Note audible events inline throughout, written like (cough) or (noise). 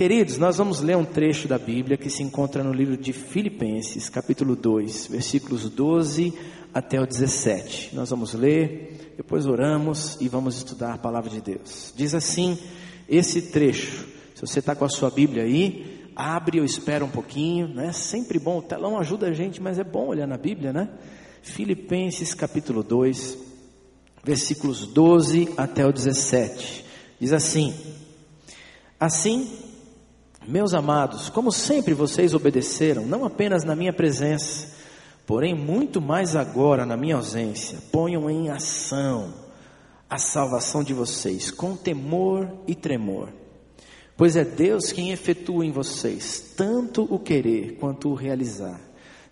Queridos, nós vamos ler um trecho da Bíblia que se encontra no livro de Filipenses, capítulo 2, versículos 12 até o 17. Nós vamos ler, depois oramos e vamos estudar a palavra de Deus. Diz assim esse trecho. Se você está com a sua Bíblia aí, abre ou espera um pouquinho, né? Sempre bom, o telão ajuda a gente, mas é bom olhar na Bíblia, né? Filipenses capítulo 2, versículos 12 até o 17. Diz assim: Assim, meus amados, como sempre vocês obedeceram, não apenas na minha presença, porém muito mais agora na minha ausência, ponham em ação a salvação de vocês com temor e tremor. Pois é Deus quem efetua em vocês tanto o querer quanto o realizar,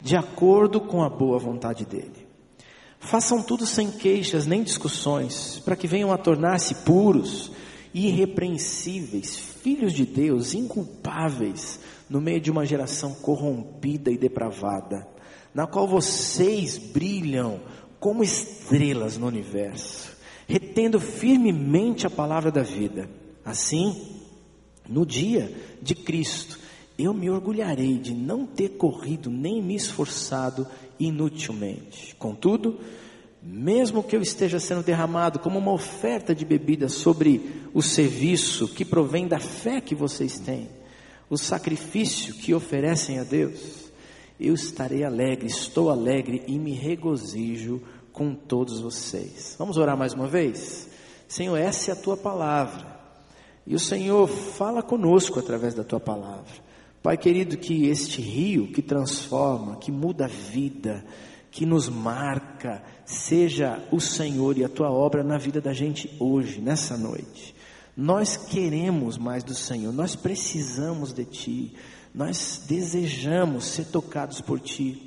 de acordo com a boa vontade dele. Façam tudo sem queixas nem discussões, para que venham a tornar-se puros, irrepreensíveis, filhos de Deus, inculpáveis, no meio de uma geração corrompida e depravada, na qual vocês brilham como estrelas no universo, retendo firmemente a palavra da vida. Assim, no dia de Cristo, eu me orgulharei de não ter corrido nem me esforçado inutilmente. Contudo, mesmo que eu esteja sendo derramado como uma oferta de bebida sobre o serviço que provém da fé que vocês têm, o sacrifício que oferecem a Deus, eu estarei alegre, estou alegre e me regozijo com todos vocês. Vamos orar mais uma vez? Senhor, essa é a tua palavra. E o Senhor fala conosco através da tua palavra. Pai querido, que este rio que transforma, que muda a vida, que nos marca, seja o Senhor e a tua obra na vida da gente hoje, nessa noite. Nós queremos mais do Senhor, nós precisamos de Ti, nós desejamos ser tocados por Ti,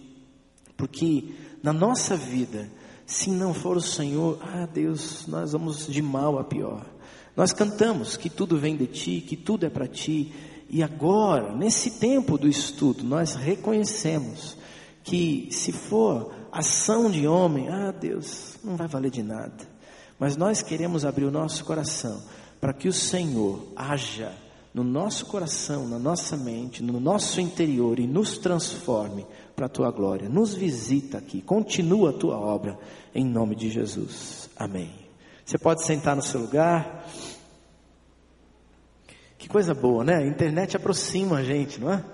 porque na nossa vida, se não for o Senhor, ah Deus, nós vamos de mal a pior. Nós cantamos que tudo vem de Ti, que tudo é para Ti, e agora, nesse tempo do estudo, nós reconhecemos que se for ação de homem, ah Deus, não vai valer de nada. Mas nós queremos abrir o nosso coração para que o Senhor haja no nosso coração, na nossa mente, no nosso interior e nos transforme para a tua glória. Nos visita aqui, continua a tua obra em nome de Jesus. Amém. Você pode sentar no seu lugar. Que coisa boa, né? A internet aproxima a gente, não é?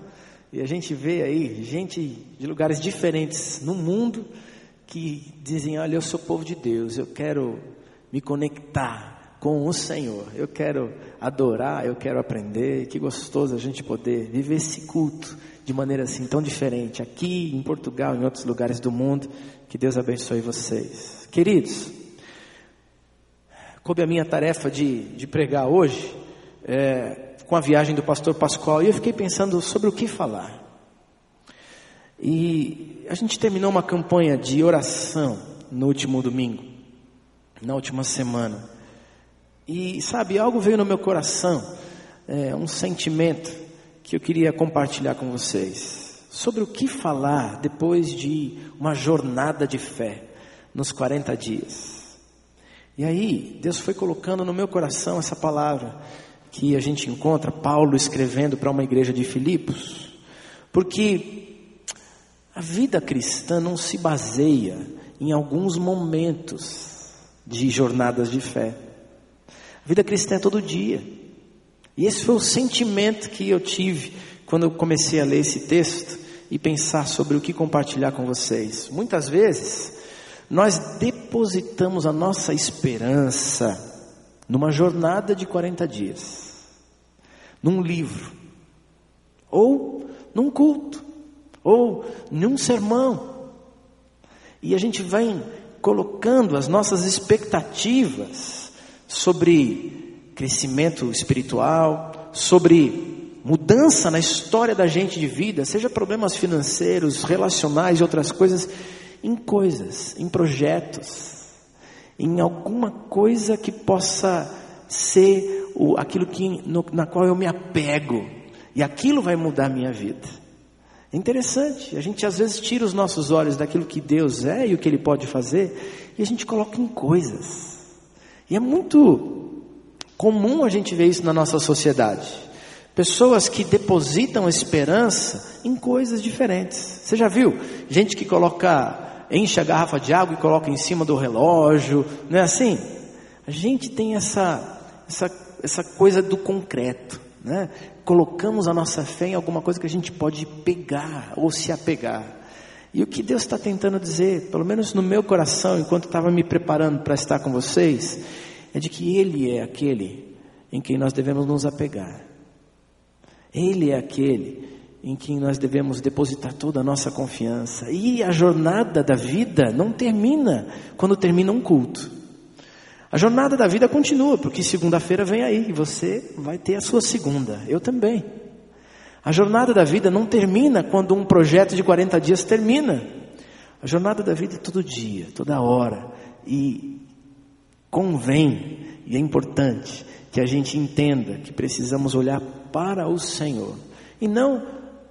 E a gente vê aí gente de lugares diferentes no mundo que dizem: Olha, eu sou povo de Deus, eu quero me conectar com o Senhor, eu quero adorar, eu quero aprender. Que gostoso a gente poder viver esse culto de maneira assim tão diferente, aqui em Portugal, em outros lugares do mundo. Que Deus abençoe vocês. Queridos, coube a minha tarefa de, de pregar hoje é, com a viagem do pastor Pascoal e eu fiquei pensando sobre o que falar. E a gente terminou uma campanha de oração no último domingo, na última semana. E sabe, algo veio no meu coração, é, um sentimento que eu queria compartilhar com vocês. Sobre o que falar depois de uma jornada de fé nos 40 dias. E aí, Deus foi colocando no meu coração essa palavra que a gente encontra Paulo escrevendo para uma igreja de Filipos, porque a vida cristã não se baseia em alguns momentos de jornadas de fé. A vida cristã é todo dia. E esse foi o sentimento que eu tive quando eu comecei a ler esse texto e pensar sobre o que compartilhar com vocês. Muitas vezes, nós depositamos a nossa esperança numa jornada de 40 dias, num livro, ou num culto, ou num sermão. E a gente vem colocando as nossas expectativas sobre crescimento espiritual, sobre mudança na história da gente de vida, seja problemas financeiros, relacionais e outras coisas, em coisas, em projetos, em alguma coisa que possa ser o, aquilo que, no, na qual eu me apego, e aquilo vai mudar a minha vida. É interessante, a gente às vezes tira os nossos olhos daquilo que Deus é e o que Ele pode fazer, e a gente coloca em coisas. E é muito comum a gente ver isso na nossa sociedade. Pessoas que depositam esperança em coisas diferentes. Você já viu? Gente que coloca, enche a garrafa de água e coloca em cima do relógio, não é assim? A gente tem essa, essa, essa coisa do concreto, né? Colocamos a nossa fé em alguma coisa que a gente pode pegar ou se apegar. E o que Deus está tentando dizer, pelo menos no meu coração, enquanto estava me preparando para estar com vocês, é de que Ele é aquele em quem nós devemos nos apegar. Ele é aquele em quem nós devemos depositar toda a nossa confiança. E a jornada da vida não termina quando termina um culto. A jornada da vida continua, porque segunda-feira vem aí e você vai ter a sua segunda. Eu também. A jornada da vida não termina quando um projeto de 40 dias termina. A jornada da vida é todo dia, toda hora. E convém, e é importante, que a gente entenda que precisamos olhar para o Senhor e não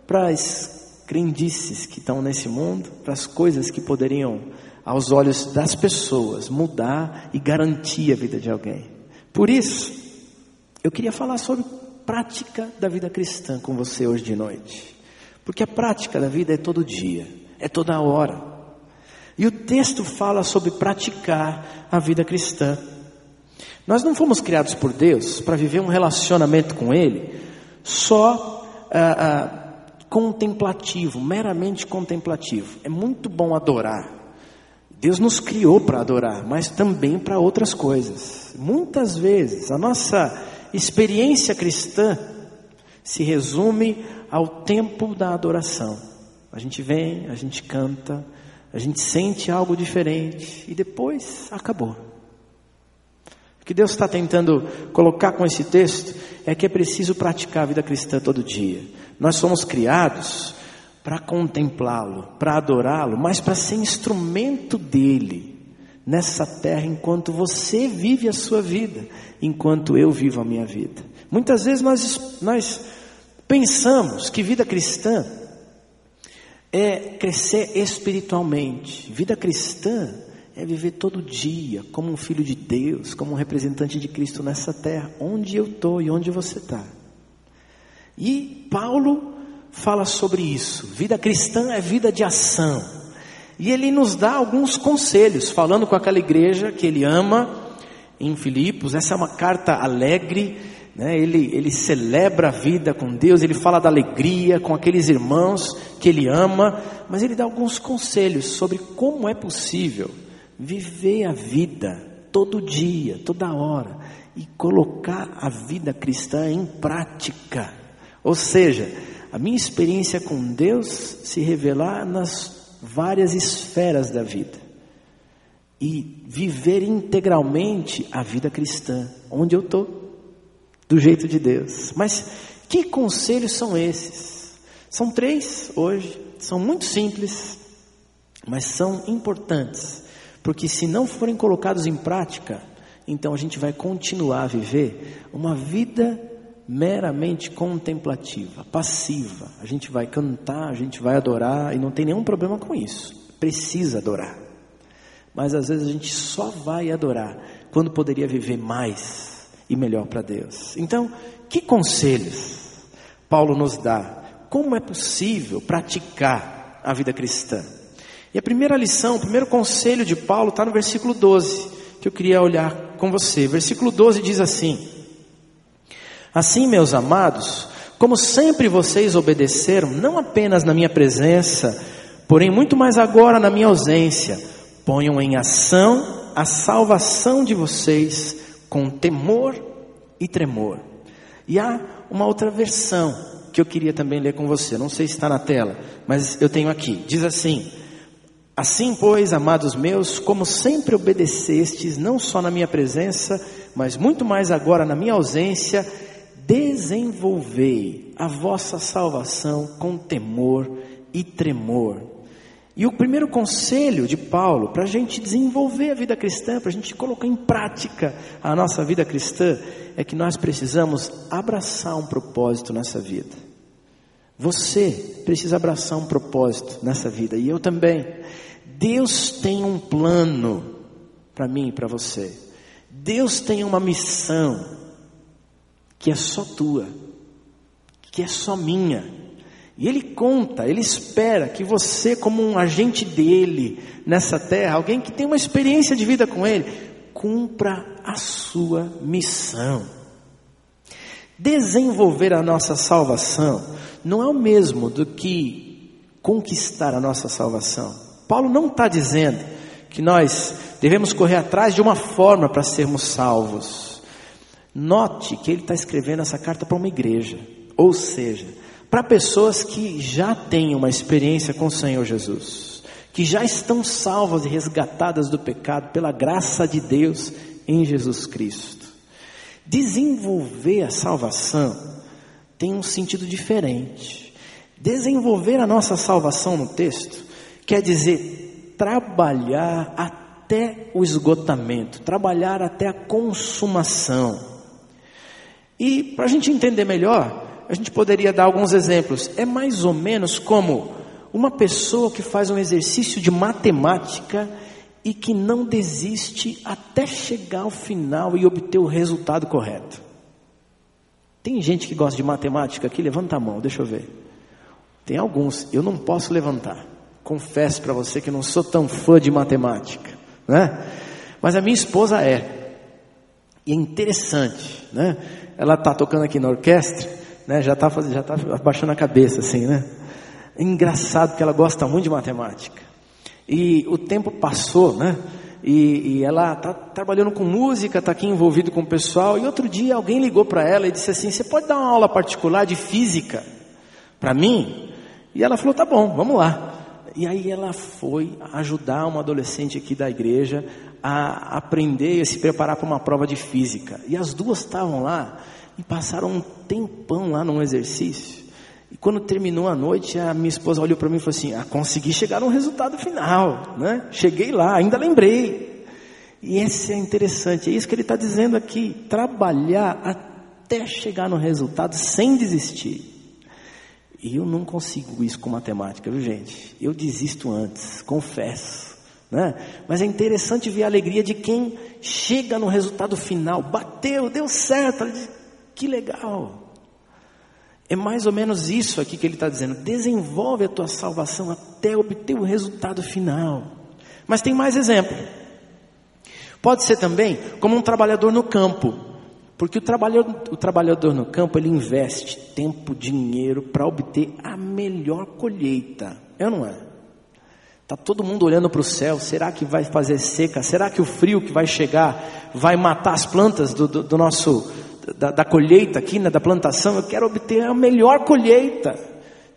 para as crendices que estão nesse mundo, para as coisas que poderiam, aos olhos das pessoas, mudar e garantir a vida de alguém. Por isso, eu queria falar sobre prática da vida cristã com você hoje de noite. Porque a prática da vida é todo dia, é toda hora. E o texto fala sobre praticar a vida cristã. Nós não fomos criados por Deus para viver um relacionamento com Ele só ah, ah, contemplativo, meramente contemplativo. É muito bom adorar. Deus nos criou para adorar, mas também para outras coisas. Muitas vezes a nossa experiência cristã se resume ao tempo da adoração. A gente vem, a gente canta, a gente sente algo diferente e depois acabou. O que Deus está tentando colocar com esse texto é que é preciso praticar a vida cristã todo dia. Nós somos criados para contemplá-lo, para adorá-lo, mas para ser instrumento dele nessa terra enquanto você vive a sua vida, enquanto eu vivo a minha vida. Muitas vezes nós, nós pensamos que vida cristã é crescer espiritualmente. Vida cristã é viver todo dia como um filho de Deus, como um representante de Cristo nessa terra, onde eu estou e onde você está. E Paulo fala sobre isso. Vida cristã é vida de ação. E ele nos dá alguns conselhos, falando com aquela igreja que ele ama em Filipos. Essa é uma carta alegre, né? ele, ele celebra a vida com Deus, ele fala da alegria com aqueles irmãos que ele ama, mas ele dá alguns conselhos sobre como é possível viver a vida todo dia, toda hora e colocar a vida cristã em prática. Ou seja, a minha experiência com Deus se revelar nas várias esferas da vida e viver integralmente a vida cristã, onde eu estou, do jeito de Deus. Mas que conselhos são esses? São três hoje, são muito simples, mas são importantes porque se não forem colocados em prática, então a gente vai continuar a viver uma vida meramente contemplativa, passiva. A gente vai cantar, a gente vai adorar e não tem nenhum problema com isso. Precisa adorar. Mas às vezes a gente só vai adorar quando poderia viver mais e melhor para Deus. Então, que conselhos Paulo nos dá? Como é possível praticar a vida cristã? E a primeira lição, o primeiro conselho de Paulo está no versículo 12, que eu queria olhar com você. Versículo 12 diz assim: Assim, meus amados, como sempre vocês obedeceram, não apenas na minha presença, porém muito mais agora na minha ausência, ponham em ação a salvação de vocês com temor e tremor. E há uma outra versão que eu queria também ler com você, não sei se está na tela, mas eu tenho aqui. Diz assim: Assim, pois, amados meus, como sempre obedecestes, não só na minha presença, mas muito mais agora na minha ausência, desenvolvei a vossa salvação com temor e tremor. E o primeiro conselho de Paulo para a gente desenvolver a vida cristã, para a gente colocar em prática a nossa vida cristã, é que nós precisamos abraçar um propósito nessa vida. Você precisa abraçar um propósito nessa vida, e eu também. Deus tem um plano para mim e para você. Deus tem uma missão que é só tua. que é só minha. E ele conta, ele espera que você, como um agente dele nessa terra, alguém que tem uma experiência de vida com ele, cumpra a sua missão. Desenvolver a nossa salvação não é o mesmo do que conquistar a nossa salvação. Paulo não está dizendo que nós devemos correr atrás de uma forma para sermos salvos. Note que ele está escrevendo essa carta para uma igreja, ou seja, para pessoas que já têm uma experiência com o Senhor Jesus, que já estão salvas e resgatadas do pecado pela graça de Deus em Jesus Cristo. Desenvolver a salvação tem um sentido diferente. Desenvolver a nossa salvação no texto quer dizer trabalhar até o esgotamento, trabalhar até a consumação. E para a gente entender melhor, a gente poderia dar alguns exemplos. É mais ou menos como uma pessoa que faz um exercício de matemática e que não desiste até chegar ao final e obter o resultado correto. Tem gente que gosta de matemática aqui? Levanta a mão, deixa eu ver. Tem alguns, eu não posso levantar. Confesso para você que não sou tão fã de matemática, né? Mas a minha esposa é. E é interessante, né? Ela está tocando aqui na orquestra né? Já está já tá abaixando a cabeça assim, né? É engraçado que ela gosta muito de matemática. E o tempo passou, né? E, e ela está trabalhando com música, está aqui envolvido com o pessoal. E outro dia alguém ligou para ela e disse assim: Você pode dar uma aula particular de física para mim? E ela falou: Tá bom, vamos lá. E aí ela foi ajudar uma adolescente aqui da igreja a aprender e se preparar para uma prova de física. E as duas estavam lá e passaram um tempão lá num exercício. E quando terminou a noite, a minha esposa olhou para mim e falou assim: ah, consegui chegar no resultado final, né? Cheguei lá, ainda lembrei. E esse é interessante, é isso que ele está dizendo aqui: trabalhar até chegar no resultado sem desistir. Eu não consigo isso com matemática, viu gente? Eu desisto antes, confesso. Né? Mas é interessante ver a alegria de quem chega no resultado final, bateu, deu certo, que legal! É mais ou menos isso aqui que ele está dizendo. Desenvolve a tua salvação até obter o resultado final. Mas tem mais exemplo. Pode ser também como um trabalhador no campo. Porque o trabalhador, o trabalhador no campo, ele investe tempo, dinheiro para obter a melhor colheita. É ou não é? Está todo mundo olhando para o céu. Será que vai fazer seca? Será que o frio que vai chegar vai matar as plantas do, do, do nosso, da, da colheita aqui, né, da plantação, eu quero obter a melhor colheita.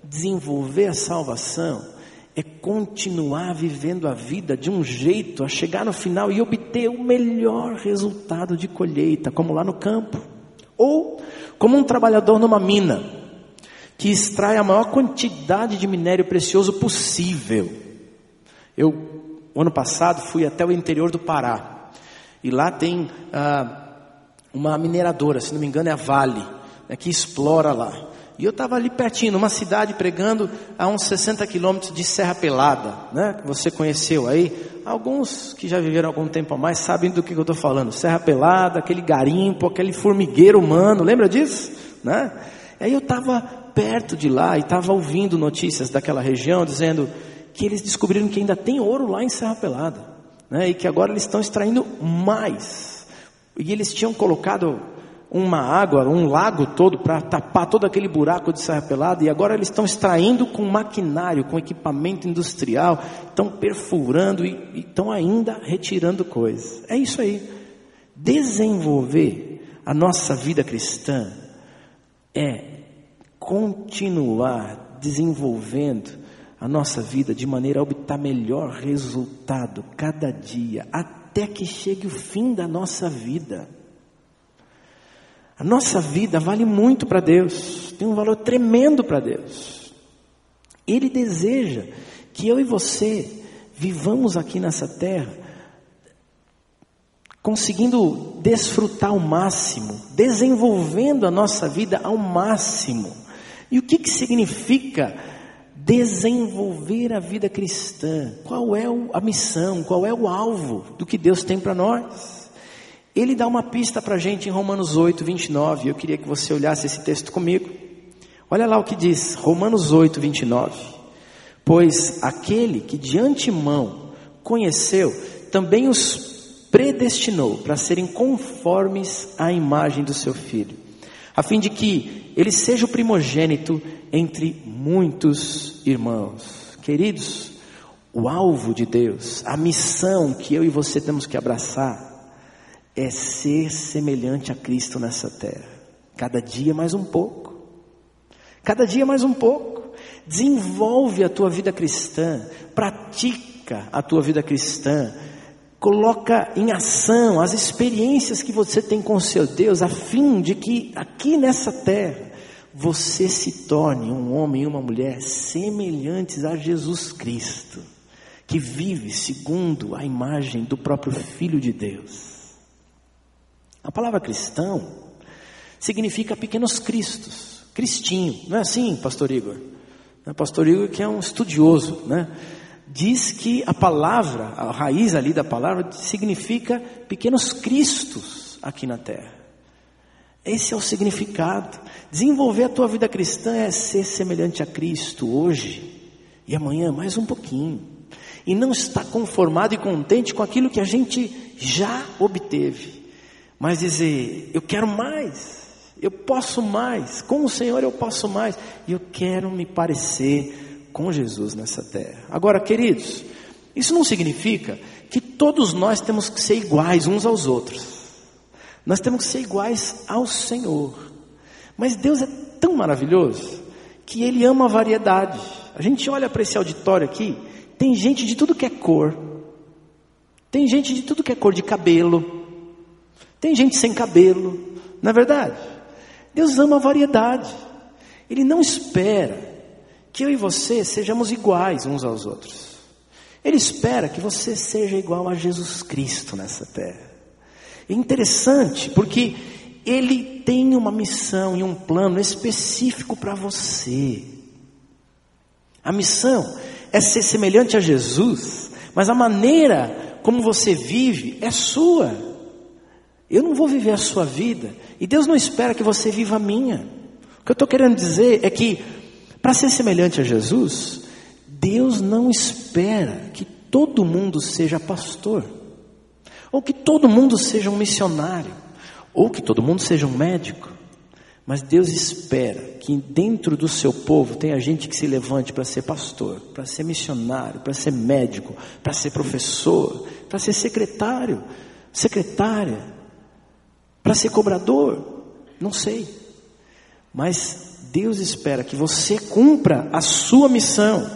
Desenvolver a salvação é continuar vivendo a vida de um jeito a chegar no final e obter o melhor resultado de colheita, como lá no campo. Ou como um trabalhador numa mina, que extrai a maior quantidade de minério precioso possível. Eu, ano passado, fui até o interior do Pará. E lá tem ah, uma mineradora, se não me engano é a Vale, né, que explora lá. E eu estava ali pertinho, numa cidade pregando a uns 60 quilômetros de Serra Pelada, né? Que você conheceu aí. Alguns que já viveram algum tempo a mais sabem do que eu estou falando. Serra Pelada, aquele garimpo, aquele formigueiro humano, lembra disso? Né? Aí eu estava perto de lá e estava ouvindo notícias daquela região dizendo que eles descobriram que ainda tem ouro lá em Serra Pelada, né? E que agora eles estão extraindo mais e eles tinham colocado uma água, um lago todo para tapar todo aquele buraco de serra pelada e agora eles estão extraindo com maquinário, com equipamento industrial, estão perfurando e, estão ainda retirando coisas. É isso aí. Desenvolver a nossa vida cristã é continuar desenvolvendo a nossa vida de maneira a obter melhor resultado cada dia, até que chegue o fim da nossa vida. A nossa vida vale muito para Deus, tem um valor tremendo para Deus. Ele deseja que eu e você vivamos aqui nessa terra conseguindo desfrutar ao máximo, desenvolvendo a nossa vida ao máximo. E o que, que significa desenvolver a vida cristã. Qual é a missão, qual é o alvo do que Deus tem para nós? Ele dá uma pista para a gente em Romanos 8, 29. Eu queria que você olhasse esse texto comigo. Olha lá o que diz Romanos 8, 29. Pois aquele que de antemão conheceu, também os predestinou para serem conformes à imagem do seu filho, a fim de que ele seja o primogênito entre muitos irmãos. Queridos, o alvo de Deus, a missão que eu e você temos que abraçar, é ser semelhante a Cristo nessa terra. Cada dia mais um pouco. Cada dia mais um pouco. Desenvolve a tua vida cristã, pratica a tua vida cristã, coloca em ação as experiências que você tem com o seu Deus, a fim de que aqui nessa terra você se torne um homem e uma mulher semelhantes a Jesus Cristo, que vive segundo a imagem do próprio Filho de Deus. A palavra cristão significa pequenos cristos, cristinho, não é assim, pastor Igor? O pastor Igor que é um estudioso, né? Diz que a palavra, a raiz ali da palavra significa pequenos cristos aqui na terra. Esse é o significado. Desenvolver a tua vida cristã é ser semelhante a Cristo hoje e amanhã mais um pouquinho. E não estar conformado e contente com aquilo que a gente já obteve mas dizer: eu quero mais, eu posso mais, com o Senhor eu posso mais, e eu quero me parecer com Jesus nessa terra. Agora, queridos, isso não significa que todos nós temos que ser iguais uns aos outros, nós temos que ser iguais ao Senhor, mas Deus é tão maravilhoso que Ele ama a variedade. A gente olha para esse auditório aqui, tem gente de tudo que é cor, tem gente de tudo que é cor de cabelo, tem gente sem cabelo, não é verdade? Deus ama a variedade. Ele não espera que eu e você sejamos iguais uns aos outros. Ele espera que você seja igual a Jesus Cristo nessa terra. É interessante porque ele tem uma missão e um plano específico para você. A missão é ser semelhante a Jesus, mas a maneira como você vive é sua. Eu não vou viver a sua vida. E Deus não espera que você viva a minha. O que eu estou querendo dizer é que, para ser semelhante a Jesus, Deus não espera que todo mundo seja pastor, ou que todo mundo seja um missionário, ou que todo mundo seja um médico. Mas Deus espera que dentro do seu povo tenha gente que se levante para ser pastor, para ser missionário, para ser médico, para ser professor, para ser secretário, secretária, para ser cobrador? Não sei. Mas Deus espera que você cumpra a sua missão.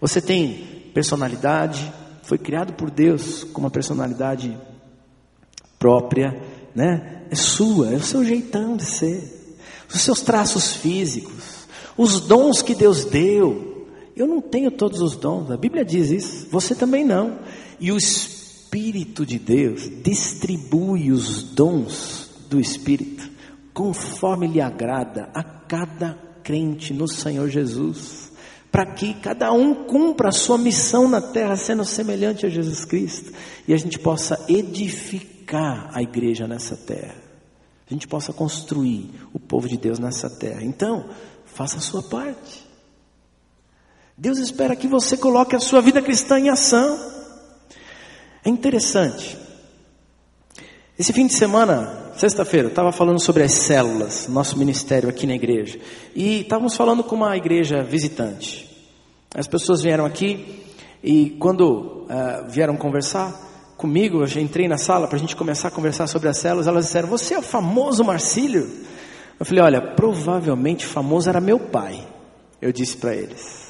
Você tem personalidade, foi criado por Deus com uma personalidade própria, né? É sua, é o seu jeitão de ser. Os seus traços físicos, os dons que Deus deu. Eu não tenho todos os dons, a Bíblia diz isso, você também não. E o Espírito Espírito de Deus distribui os dons do Espírito conforme lhe agrada a cada crente no Senhor Jesus, para que cada um cumpra a sua missão na terra, sendo semelhante a Jesus Cristo, e a gente possa edificar a igreja nessa terra, a gente possa construir o povo de Deus nessa terra. Então, faça a sua parte. Deus espera que você coloque a sua vida cristã em ação. É interessante. Esse fim de semana, sexta-feira, estava falando sobre as células, nosso ministério aqui na igreja. E estávamos falando com uma igreja visitante. As pessoas vieram aqui e quando uh, vieram conversar comigo, eu entrei na sala para a gente começar a conversar sobre as células, elas disseram, você é o famoso Marcílio? Eu falei, olha, provavelmente famoso era meu pai. Eu disse para eles.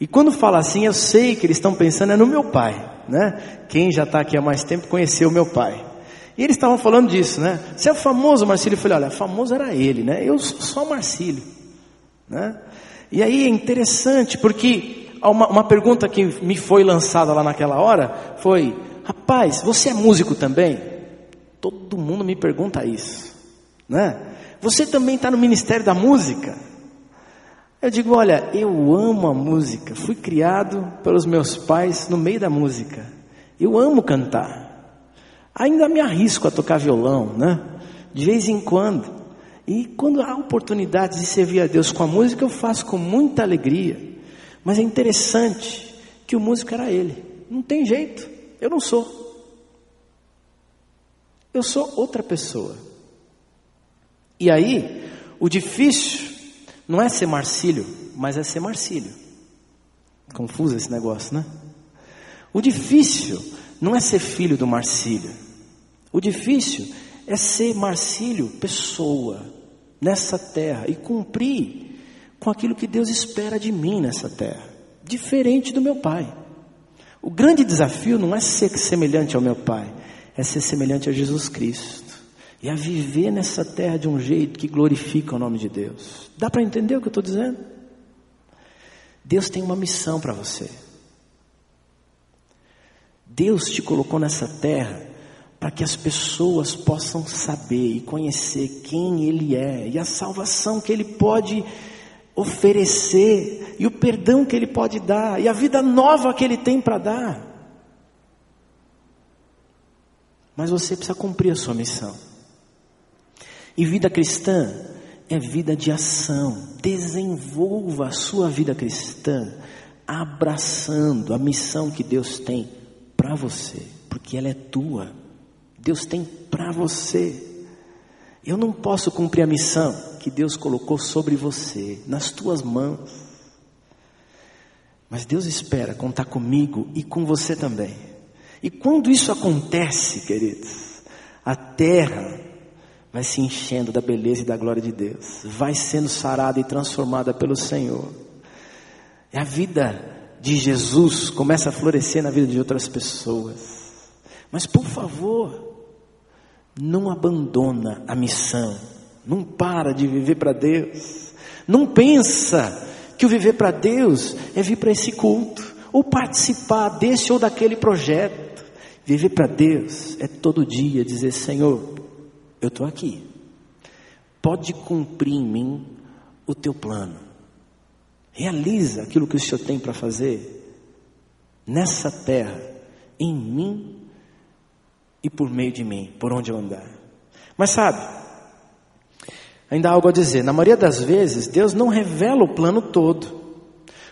E quando fala assim, eu sei que eles estão pensando é no meu pai, né? Quem já está aqui há mais tempo conheceu o meu pai. E eles estavam falando disso, né? Você é famoso, Marcílio? Eu falei, olha, famoso era ele, né? Eu sou só Marcílio, né? E aí é interessante, porque uma, uma pergunta que me foi lançada lá naquela hora foi, rapaz, você é músico também? Todo mundo me pergunta isso, né? Você também está no Ministério da Música? Eu digo, olha, eu amo a música. Fui criado pelos meus pais no meio da música. Eu amo cantar. Ainda me arrisco a tocar violão, né? De vez em quando. E quando há oportunidade de servir a Deus com a música, eu faço com muita alegria. Mas é interessante que o músico era ele. Não tem jeito, eu não sou. Eu sou outra pessoa. E aí, o difícil não é ser Marcílio, mas é ser Marcílio. Confuso esse negócio, né? O difícil não é ser filho do Marcílio. O difícil é ser Marcílio, pessoa, nessa terra e cumprir com aquilo que Deus espera de mim nessa terra, diferente do meu pai. O grande desafio não é ser semelhante ao meu pai, é ser semelhante a Jesus Cristo e a viver nessa terra de um jeito que glorifica o nome de Deus. Dá para entender o que eu estou dizendo? Deus tem uma missão para você. Deus te colocou nessa terra para que as pessoas possam saber e conhecer quem Ele é e a salvação que Ele pode oferecer e o perdão que Ele pode dar e a vida nova que Ele tem para dar. Mas você precisa cumprir a sua missão. E vida cristã é vida de ação. Desenvolva a sua vida cristã abraçando a missão que Deus tem para você, porque ela é tua. Deus tem para você. Eu não posso cumprir a missão que Deus colocou sobre você, nas tuas mãos. Mas Deus espera contar comigo e com você também. E quando isso acontece, queridos, a terra vai se enchendo da beleza e da glória de Deus, vai sendo sarada e transformada pelo Senhor. E a vida de Jesus começa a florescer na vida de outras pessoas. Mas por favor, não abandona a missão, não para de viver para Deus, não pensa que o viver para Deus é vir para esse culto, ou participar desse ou daquele projeto. Viver para Deus é todo dia dizer: Senhor, eu estou aqui, pode cumprir em mim o teu plano, realiza aquilo que o Senhor tem para fazer nessa terra, em mim e por meio de mim, por onde eu andar. Mas sabe, ainda há algo a dizer: na maioria das vezes, Deus não revela o plano todo.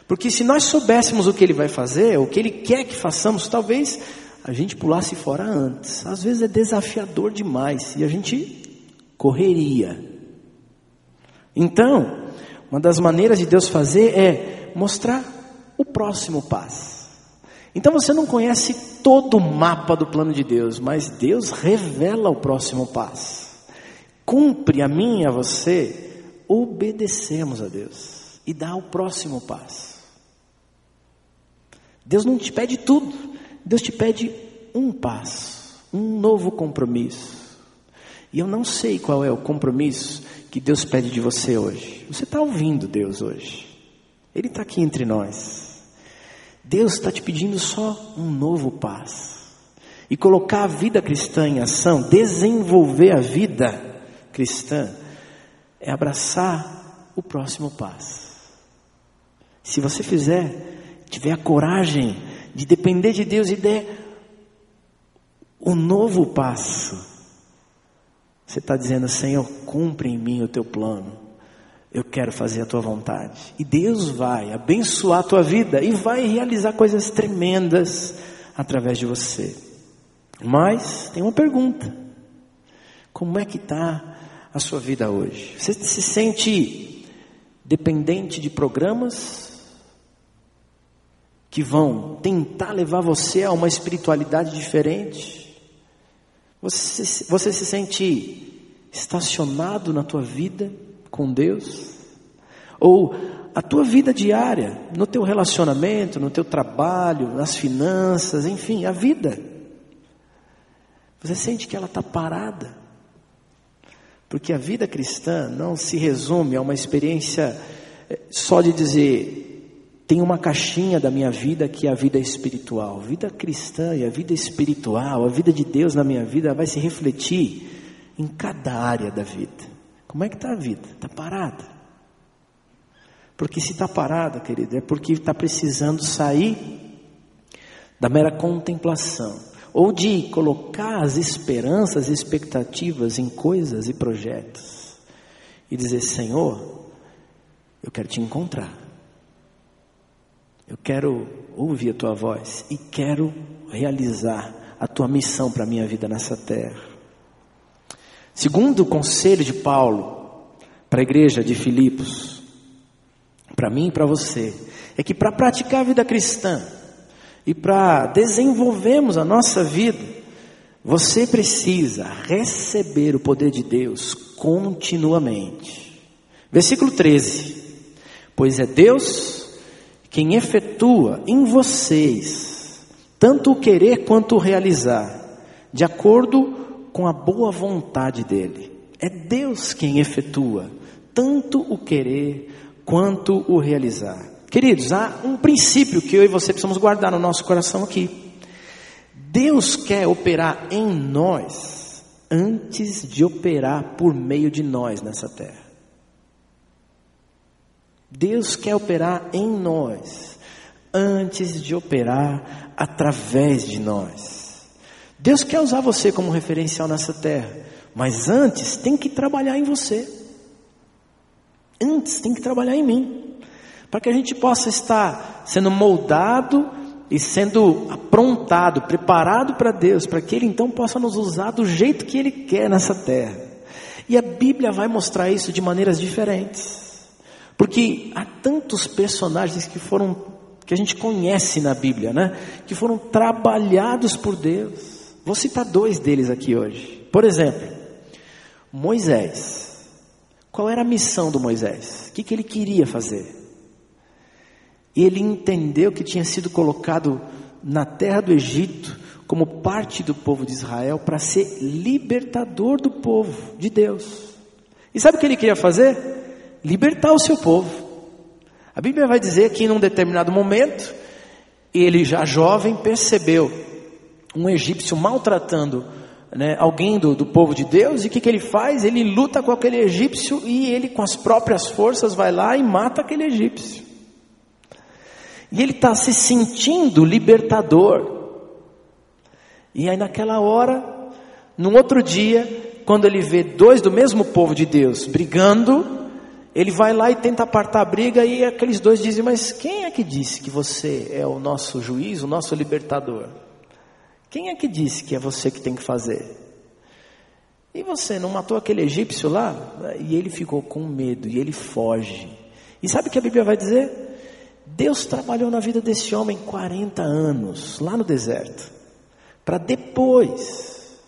Porque se nós soubéssemos o que Ele vai fazer, o que Ele quer que façamos, talvez a gente pulasse fora antes. Às vezes é desafiador demais e a gente correria. Então, uma das maneiras de Deus fazer é mostrar o próximo passo. Então você não conhece todo o mapa do plano de Deus, mas Deus revela o próximo passo. Cumpre a mim e a você obedecemos a Deus e dá o próximo passo. Deus não te pede tudo, Deus te pede um passo, um novo compromisso. E eu não sei qual é o compromisso que Deus pede de você hoje. Você está ouvindo Deus hoje, Ele está aqui entre nós. Deus está te pedindo só um novo passo. E colocar a vida cristã em ação, desenvolver a vida cristã, é abraçar o próximo passo. Se você fizer, tiver a coragem de depender de Deus e der o novo passo, você está dizendo, Senhor, cumpre em mim o teu plano eu quero fazer a tua vontade. E Deus vai abençoar a tua vida e vai realizar coisas tremendas através de você. Mas tem uma pergunta: como é que está a sua vida hoje? Você se sente dependente de programas que vão tentar levar você a uma espiritualidade diferente? Você, você se sente estacionado na tua vida? com Deus? Ou a tua vida diária, no teu relacionamento, no teu trabalho, nas finanças, enfim, a vida. Você sente que ela está parada? Porque a vida cristã não se resume a uma experiência eh, só de dizer, tem uma caixinha da minha vida que é a vida espiritual. Vida cristã e a vida espiritual, a vida de Deus na minha vida vai se refletir em cada área da vida. Como é que está a vida? Está parada. Porque se está parada, querido, é porque está precisando sair da mera contemplação ou de colocar as esperanças, expectativas em coisas e projetos e dizer: Senhor, eu quero te encontrar. Eu quero ouvir a tua voz e quero realizar a tua missão para a minha vida nessa terra. Segundo o conselho de Paulo para a igreja de Filipos, para mim e para você, é que para praticar a vida cristã e para desenvolvermos a nossa vida, você precisa receber o poder de Deus continuamente. Versículo 13: Pois é Deus quem efetua em vocês tanto o querer quanto o realizar, de acordo com a boa vontade dEle. É Deus quem efetua tanto o querer quanto o realizar. Queridos, há um princípio que eu e você precisamos guardar no nosso coração aqui. Deus quer operar em nós antes de operar por meio de nós nessa terra. Deus quer operar em nós antes de operar através de nós. Deus quer usar você como referencial nessa terra, mas antes tem que trabalhar em você. Antes tem que trabalhar em mim, para que a gente possa estar sendo moldado e sendo aprontado, preparado para Deus, para que Ele então possa nos usar do jeito que Ele quer nessa terra. E a Bíblia vai mostrar isso de maneiras diferentes. Porque há tantos personagens que foram que a gente conhece na Bíblia, né? Que foram trabalhados por Deus. Vou citar dois deles aqui hoje. Por exemplo, Moisés. Qual era a missão do Moisés? O que, que ele queria fazer? Ele entendeu que tinha sido colocado na terra do Egito como parte do povo de Israel para ser libertador do povo de Deus. E sabe o que ele queria fazer? Libertar o seu povo. A Bíblia vai dizer que em um determinado momento, ele já jovem percebeu um egípcio maltratando né, alguém do, do povo de Deus, e o que, que ele faz? Ele luta com aquele egípcio e ele, com as próprias forças, vai lá e mata aquele egípcio. E ele está se sentindo libertador. E aí, naquela hora, num outro dia, quando ele vê dois do mesmo povo de Deus brigando, ele vai lá e tenta apartar a briga, e aqueles dois dizem: Mas quem é que disse que você é o nosso juiz, o nosso libertador? Quem é que disse que é você que tem que fazer? E você não matou aquele egípcio lá? E ele ficou com medo e ele foge. E sabe o que a Bíblia vai dizer? Deus trabalhou na vida desse homem 40 anos, lá no deserto, para depois,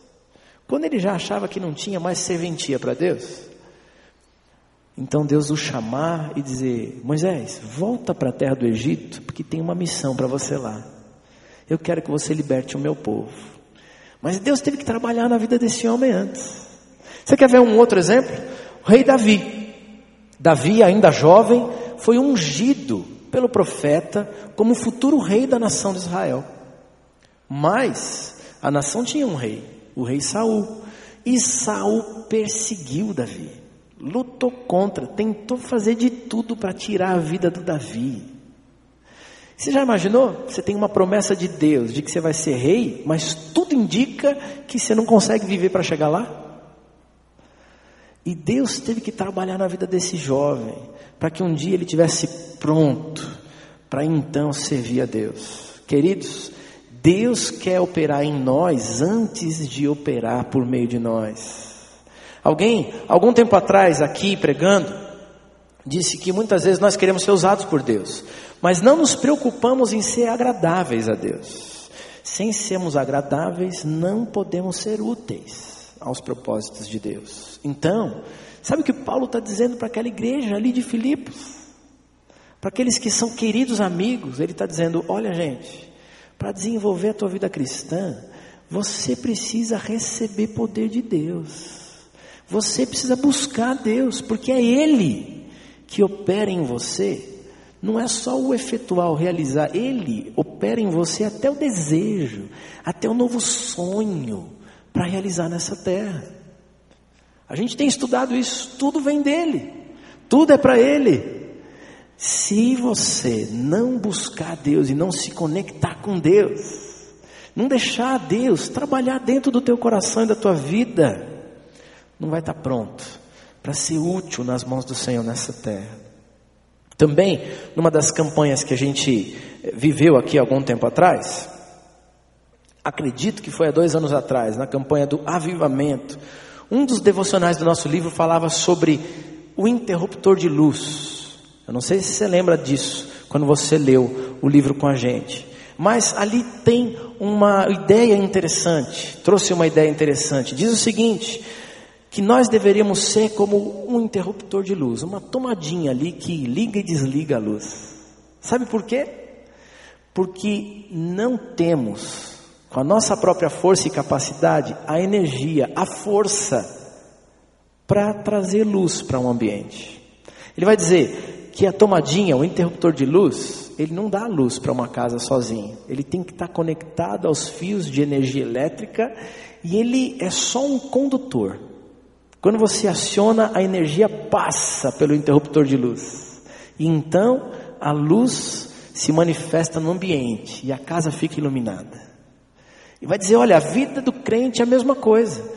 quando ele já achava que não tinha mais serventia para Deus, então Deus o chamar e dizer: Moisés, volta para a terra do Egito, porque tem uma missão para você lá. Eu quero que você liberte o meu povo. Mas Deus teve que trabalhar na vida desse homem antes. Você quer ver um outro exemplo? O rei Davi. Davi, ainda jovem, foi ungido pelo profeta como futuro rei da nação de Israel. Mas a nação tinha um rei, o rei Saul. E Saul perseguiu Davi, lutou contra, tentou fazer de tudo para tirar a vida do Davi. Você já imaginou? Você tem uma promessa de Deus de que você vai ser rei, mas tudo indica que você não consegue viver para chegar lá? E Deus teve que trabalhar na vida desse jovem, para que um dia ele tivesse pronto para então servir a Deus. Queridos, Deus quer operar em nós antes de operar por meio de nós. Alguém, algum tempo atrás, aqui pregando, disse que muitas vezes nós queremos ser usados por Deus. Mas não nos preocupamos em ser agradáveis a Deus. Sem sermos agradáveis, não podemos ser úteis aos propósitos de Deus. Então, sabe o que Paulo está dizendo para aquela igreja ali de Filipos? Para aqueles que são queridos amigos, ele está dizendo: olha, gente, para desenvolver a tua vida cristã, você precisa receber poder de Deus. Você precisa buscar Deus, porque é Ele que opera em você não é só o efetuar, o realizar, ele opera em você até o desejo, até o novo sonho para realizar nessa terra. A gente tem estudado isso, tudo vem dele, tudo é para ele. Se você não buscar Deus e não se conectar com Deus, não deixar Deus trabalhar dentro do teu coração e da tua vida, não vai estar pronto para ser útil nas mãos do Senhor nessa terra. Também, numa das campanhas que a gente eh, viveu aqui algum tempo atrás, acredito que foi há dois anos atrás, na campanha do Avivamento, um dos devocionais do nosso livro falava sobre o interruptor de luz. Eu não sei se você lembra disso quando você leu o livro com a gente. Mas ali tem uma ideia interessante, trouxe uma ideia interessante. Diz o seguinte: que nós deveríamos ser como um interruptor de luz, uma tomadinha ali que liga e desliga a luz. Sabe por quê? Porque não temos, com a nossa própria força e capacidade, a energia, a força para trazer luz para um ambiente. Ele vai dizer que a tomadinha, o interruptor de luz, ele não dá luz para uma casa sozinho. Ele tem que estar conectado aos fios de energia elétrica e ele é só um condutor. Quando você aciona, a energia passa pelo interruptor de luz. E então a luz se manifesta no ambiente e a casa fica iluminada. E vai dizer: olha, a vida do crente é a mesma coisa.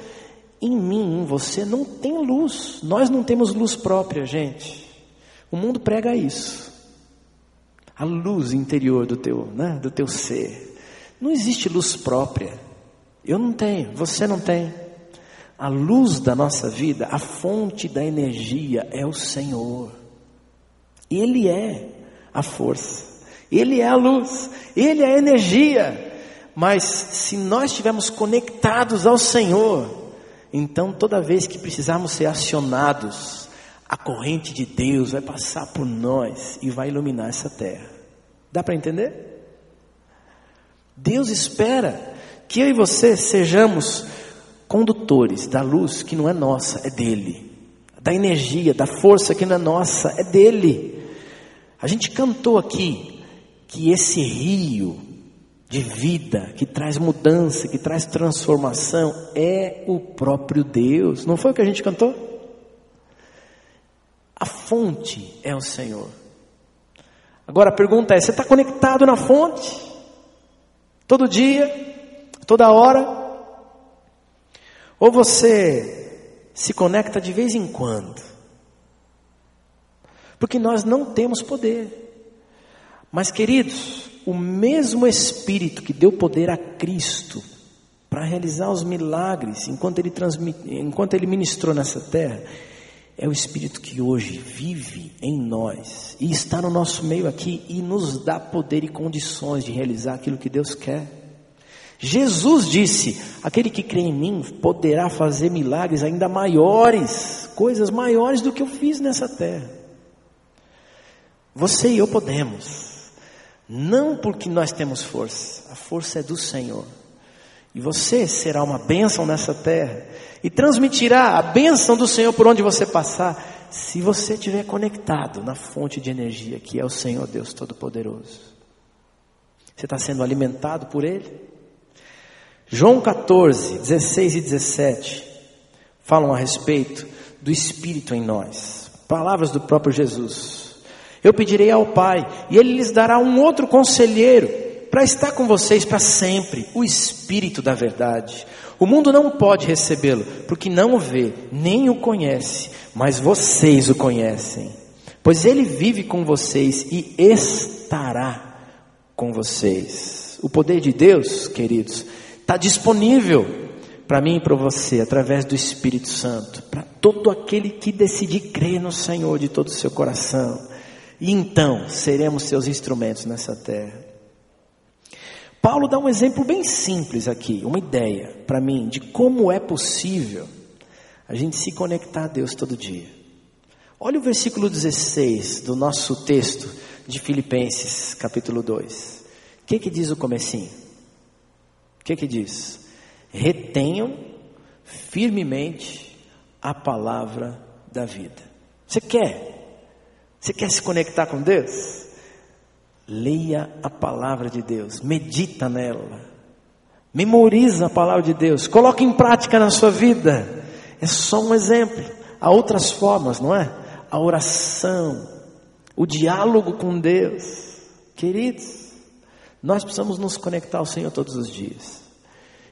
Em mim, em você, não tem luz. Nós não temos luz própria, gente. O mundo prega isso. A luz interior do teu, né, do teu ser. Não existe luz própria. Eu não tenho, você não tem. A luz da nossa vida, a fonte da energia é o Senhor. Ele é a força, Ele é a luz, Ele é a energia. Mas se nós estivermos conectados ao Senhor, então toda vez que precisarmos ser acionados, a corrente de Deus vai passar por nós e vai iluminar essa terra. Dá para entender? Deus espera que eu e você sejamos condutores da luz que não é nossa, é dele. Da energia, da força que não é nossa, é dele. A gente cantou aqui que esse rio de vida, que traz mudança, que traz transformação, é o próprio Deus. Não foi o que a gente cantou? A fonte é o Senhor. Agora a pergunta é: você está conectado na fonte? Todo dia? Toda hora? Ou você se conecta de vez em quando. Porque nós não temos poder. Mas, queridos, o mesmo Espírito que deu poder a Cristo para realizar os milagres enquanto ele, transmit, enquanto ele ministrou nessa terra, é o Espírito que hoje vive em nós e está no nosso meio aqui e nos dá poder e condições de realizar aquilo que Deus quer. Jesus disse: aquele que crê em mim poderá fazer milagres ainda maiores, coisas maiores do que eu fiz nessa terra. Você e eu podemos, não porque nós temos força, a força é do Senhor. E você será uma bênção nessa terra e transmitirá a bênção do Senhor por onde você passar, se você estiver conectado na fonte de energia que é o Senhor Deus Todo-Poderoso. Você está sendo alimentado por Ele? João 14, 16 e 17 falam a respeito do Espírito em nós. Palavras do próprio Jesus. Eu pedirei ao Pai, e Ele lhes dará um outro conselheiro para estar com vocês para sempre, o Espírito da Verdade. O mundo não pode recebê-lo, porque não o vê, nem o conhece, mas vocês o conhecem, pois Ele vive com vocês e estará com vocês. O poder de Deus, queridos, está disponível para mim e para você, através do Espírito Santo, para todo aquele que decidir crer no Senhor de todo o seu coração. E então seremos seus instrumentos nessa terra. Paulo dá um exemplo bem simples aqui, uma ideia para mim de como é possível a gente se conectar a Deus todo dia. Olha o versículo 16 do nosso texto de Filipenses, capítulo 2. O que que diz o comecinho? O que que diz? Retenham firmemente a palavra da vida. Você quer? Você quer se conectar com Deus? Leia a palavra de Deus, medita nela, memoriza a palavra de Deus, coloque em prática na sua vida. É só um exemplo. Há outras formas, não é? A oração, o diálogo com Deus. Queridos, nós precisamos nos conectar ao Senhor todos os dias.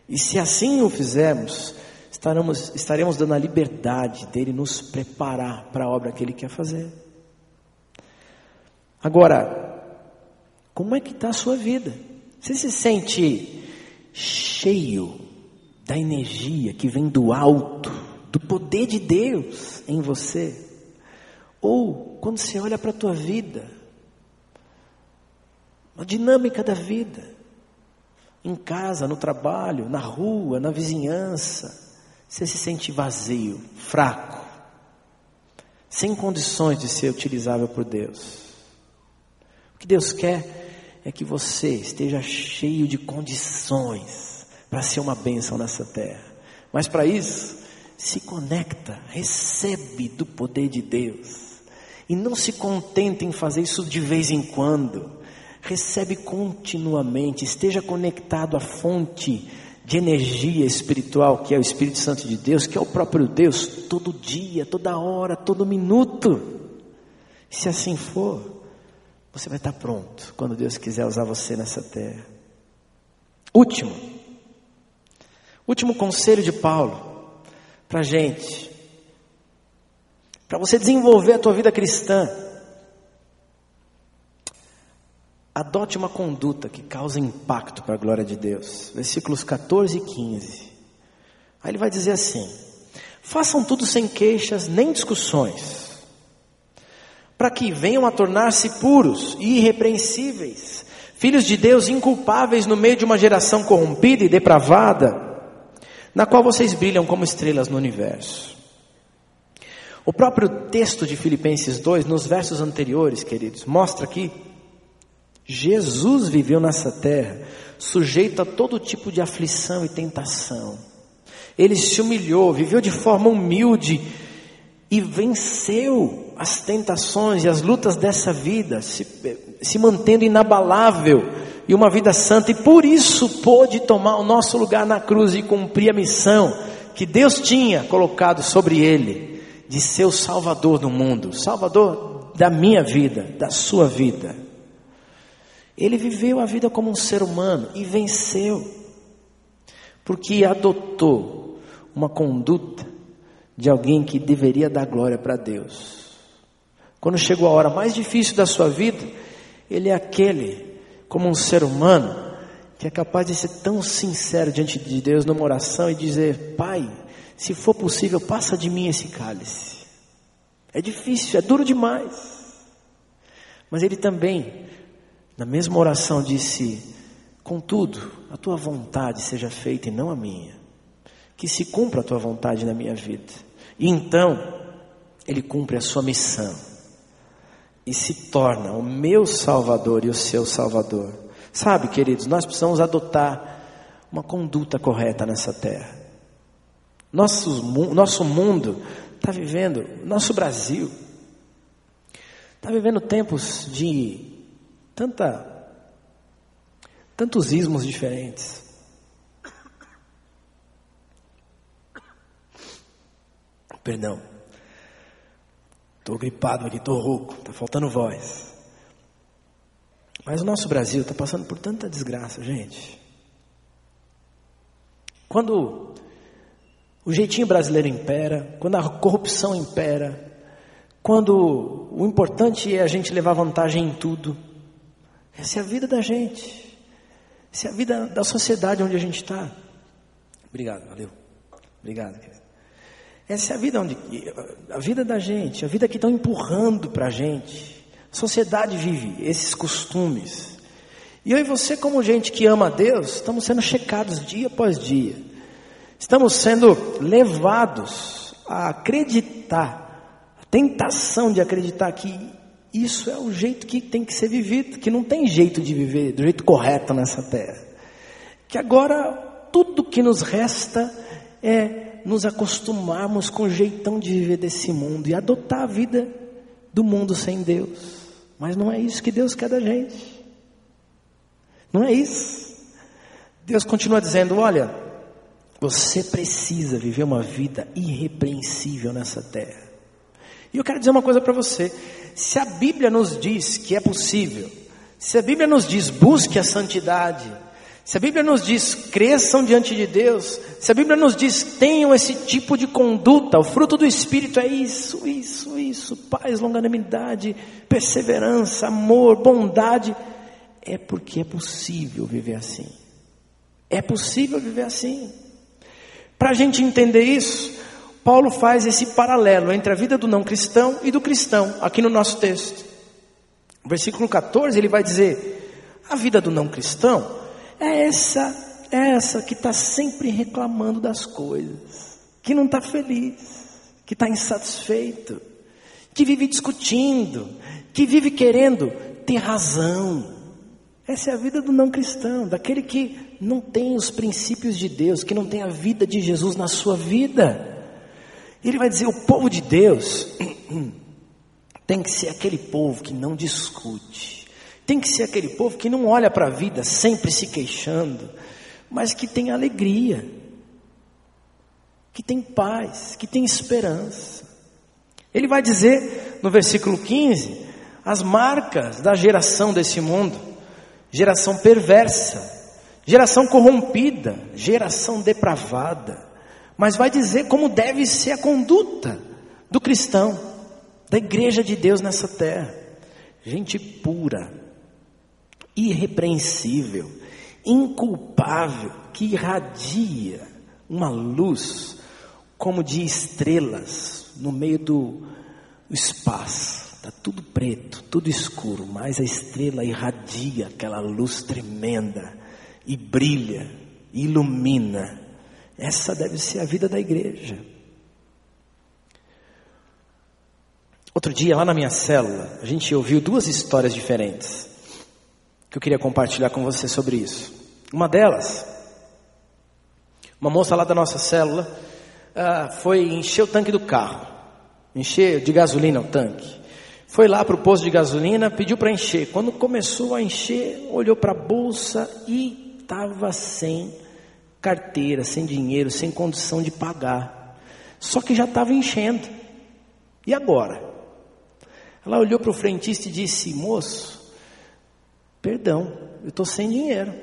E se assim o fizermos, estaremos, estaremos dando a liberdade dele nos preparar para a obra que ele quer fazer. Agora, como é que está a sua vida? Você se sente cheio da energia que vem do alto, do poder de Deus em você? Ou quando você olha para a tua vida, a dinâmica da vida, em casa, no trabalho, na rua, na vizinhança, você se sente vazio, fraco, sem condições de ser utilizável por Deus. O que Deus quer é que você esteja cheio de condições para ser uma bênção nessa terra. Mas para isso, se conecta, recebe do poder de Deus. E não se contente em fazer isso de vez em quando. Recebe continuamente, esteja conectado à fonte de energia espiritual, que é o Espírito Santo de Deus, que é o próprio Deus, todo dia, toda hora, todo minuto. Se assim for, você vai estar pronto quando Deus quiser usar você nessa terra. Último, último conselho de Paulo para gente, para você desenvolver a tua vida cristã. Adote uma conduta que cause impacto para a glória de Deus. Versículos 14 e 15. Aí ele vai dizer assim: Façam tudo sem queixas nem discussões, para que venham a tornar-se puros e irrepreensíveis, filhos de Deus inculpáveis no meio de uma geração corrompida e depravada, na qual vocês brilham como estrelas no universo. O próprio texto de Filipenses 2, nos versos anteriores, queridos, mostra que Jesus viveu nessa terra, sujeito a todo tipo de aflição e tentação. Ele se humilhou, viveu de forma humilde e venceu as tentações e as lutas dessa vida, se, se mantendo inabalável e uma vida santa, e por isso pôde tomar o nosso lugar na cruz e cumprir a missão que Deus tinha colocado sobre ele, de ser o Salvador do mundo, Salvador da minha vida, da sua vida. Ele viveu a vida como um ser humano e venceu, porque adotou uma conduta de alguém que deveria dar glória para Deus. Quando chegou a hora mais difícil da sua vida, ele é aquele, como um ser humano, que é capaz de ser tão sincero diante de Deus numa oração e dizer: Pai, se for possível, passa de mim esse cálice. É difícil, é duro demais. Mas ele também na mesma oração disse: Contudo, a tua vontade seja feita e não a minha. Que se cumpra a tua vontade na minha vida. E então, ele cumpre a sua missão e se torna o meu Salvador e o seu Salvador. Sabe, queridos, nós precisamos adotar uma conduta correta nessa terra. Nosso, nosso mundo está vivendo, nosso Brasil, está vivendo tempos de tanta, tantos ismos diferentes. Perdão, estou gripado aqui, estou rouco, está faltando voz. Mas o nosso Brasil está passando por tanta desgraça, gente. Quando o jeitinho brasileiro impera, quando a corrupção impera, quando o importante é a gente levar vantagem em tudo, essa é a vida da gente. Essa é a vida da sociedade onde a gente está. Obrigado, valeu. Obrigado, querido. Essa é a vida onde a vida da gente, a vida que estão empurrando para a gente. A sociedade vive esses costumes. E eu e você, como gente que ama a Deus, estamos sendo checados dia após dia. Estamos sendo levados a acreditar, a tentação de acreditar que isso é o jeito que tem que ser vivido, que não tem jeito de viver do jeito correto nessa terra. Que agora tudo que nos resta é nos acostumarmos com o jeitão de viver desse mundo e adotar a vida do mundo sem Deus. Mas não é isso que Deus quer da gente. Não é isso. Deus continua dizendo: olha, você precisa viver uma vida irrepreensível nessa terra. E eu quero dizer uma coisa para você: se a Bíblia nos diz que é possível, se a Bíblia nos diz busque a santidade, Se a Bíblia nos diz cresçam diante de Deus, se a Bíblia nos diz tenham esse tipo de conduta, o fruto do Espírito é isso, isso, isso: paz, longanimidade, perseverança, amor, bondade. É porque é possível viver assim. É possível viver assim. Para a gente entender isso, Paulo faz esse paralelo entre a vida do não cristão e do cristão, aqui no nosso texto. Versículo 14 ele vai dizer: a vida do não cristão é essa, é essa que está sempre reclamando das coisas, que não está feliz, que está insatisfeito, que vive discutindo, que vive querendo ter razão. Essa é a vida do não cristão, daquele que não tem os princípios de Deus, que não tem a vida de Jesus na sua vida. Ele vai dizer: o povo de Deus (clears throat) tem que ser aquele povo que não discute, tem que ser aquele povo que não olha para a vida sempre se queixando, mas que tem alegria, que tem paz, que tem esperança. Ele vai dizer no versículo 15 as marcas da geração desse mundo: geração perversa, geração corrompida, geração depravada. Mas vai dizer como deve ser a conduta do cristão, da igreja de Deus nessa terra. Gente pura, irrepreensível, inculpável, que irradia uma luz como de estrelas no meio do espaço. Está tudo preto, tudo escuro, mas a estrela irradia aquela luz tremenda e brilha, ilumina. Essa deve ser a vida da igreja. Outro dia, lá na minha célula, a gente ouviu duas histórias diferentes que eu queria compartilhar com você sobre isso. Uma delas, uma moça lá da nossa célula, uh, foi encher o tanque do carro, encher de gasolina o tanque. Foi lá para o posto de gasolina, pediu para encher. Quando começou a encher, olhou para a bolsa e estava sem carteira, sem dinheiro, sem condição de pagar. Só que já estava enchendo. E agora? Ela olhou para o frentista e disse: Moço, Perdão, eu estou sem dinheiro.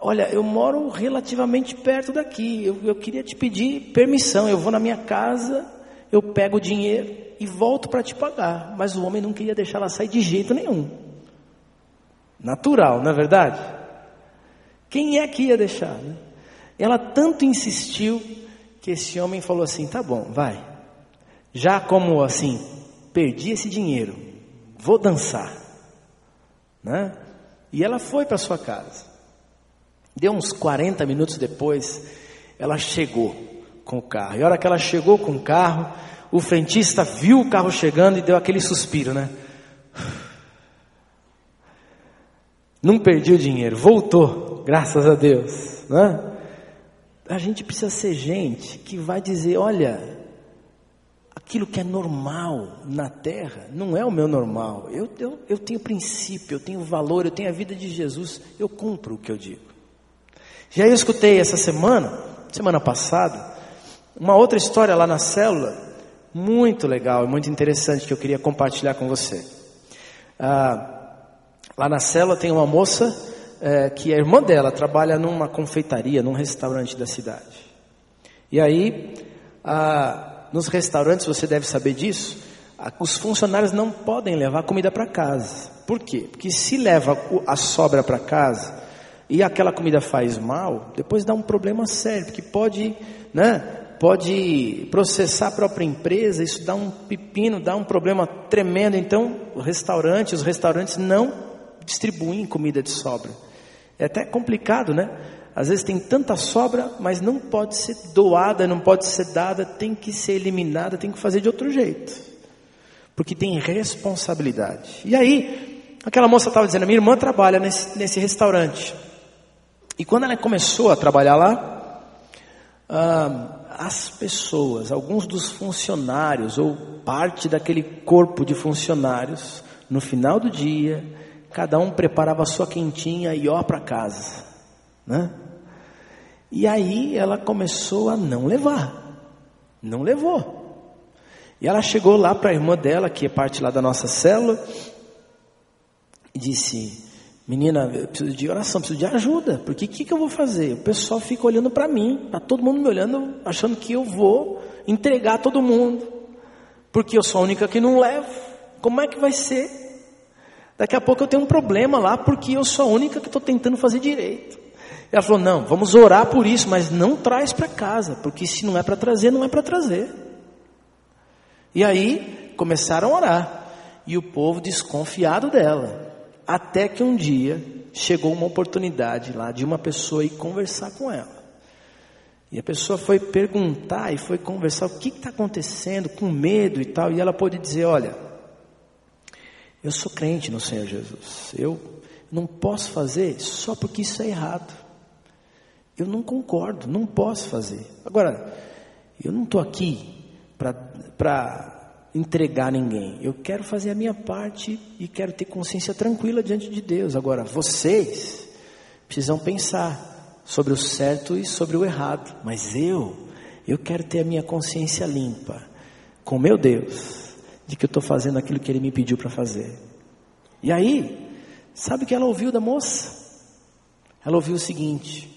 Olha, eu moro relativamente perto daqui. Eu, eu queria te pedir permissão. Eu vou na minha casa, eu pego o dinheiro e volto para te pagar. Mas o homem não queria deixar ela sair de jeito nenhum. Natural, não é verdade? Quem é que ia deixar? Né? Ela tanto insistiu que esse homem falou assim: tá bom, vai. Já como assim, perdi esse dinheiro, vou dançar. Né? E ela foi para sua casa. Deu uns 40 minutos depois, ela chegou com o carro. E a hora que ela chegou com o carro, o frentista viu o carro chegando e deu aquele suspiro, né? (sighs) Não perdi o dinheiro, voltou, graças a Deus, né? A gente precisa ser gente que vai dizer, olha, aquilo que é normal na terra não é o meu normal. Eu, eu, eu tenho princípio, eu tenho valor, eu tenho a vida de Jesus, eu cumpro o que eu digo. Já eu escutei essa semana, semana passada, uma outra história lá na célula, muito legal e muito interessante que eu queria compartilhar com você. Ah, lá na célula tem uma moça é, que a irmã dela trabalha numa confeitaria, num restaurante da cidade. E aí, a nos restaurantes, você deve saber disso, os funcionários não podem levar comida para casa. Por quê? Porque se leva a sobra para casa e aquela comida faz mal, depois dá um problema sério, porque pode, né, pode processar a própria empresa, isso dá um pepino, dá um problema tremendo. Então, o restaurante, os restaurantes não distribuem comida de sobra. É até complicado, né? Às vezes tem tanta sobra, mas não pode ser doada, não pode ser dada, tem que ser eliminada, tem que fazer de outro jeito. Porque tem responsabilidade. E aí, aquela moça estava dizendo, minha irmã trabalha nesse, nesse restaurante. E quando ela começou a trabalhar lá, ah, as pessoas, alguns dos funcionários, ou parte daquele corpo de funcionários, no final do dia, cada um preparava a sua quentinha e ó para casa. Né? E aí ela começou a não levar. Não levou. E ela chegou lá para a irmã dela, que é parte lá da nossa célula, e disse: Menina, eu preciso de oração, preciso de ajuda, porque o que, que eu vou fazer? O pessoal fica olhando para mim, está todo mundo me olhando, achando que eu vou entregar todo mundo, porque eu sou a única que não levo. Como é que vai ser? Daqui a pouco eu tenho um problema lá, porque eu sou a única que estou tentando fazer direito. Ela falou: não, vamos orar por isso, mas não traz para casa, porque se não é para trazer, não é para trazer. E aí começaram a orar, e o povo desconfiado dela. Até que um dia chegou uma oportunidade lá de uma pessoa ir conversar com ela. E a pessoa foi perguntar e foi conversar o que está acontecendo, com medo e tal. E ela pôde dizer: Olha, eu sou crente no Senhor Jesus. Eu não posso fazer só porque isso é errado. Eu não concordo, não posso fazer. Agora, eu não estou aqui para entregar ninguém. Eu quero fazer a minha parte e quero ter consciência tranquila diante de Deus. Agora, vocês precisam pensar sobre o certo e sobre o errado. Mas eu, eu quero ter a minha consciência limpa com meu Deus de que eu estou fazendo aquilo que Ele me pediu para fazer. E aí, sabe o que ela ouviu da moça? Ela ouviu o seguinte: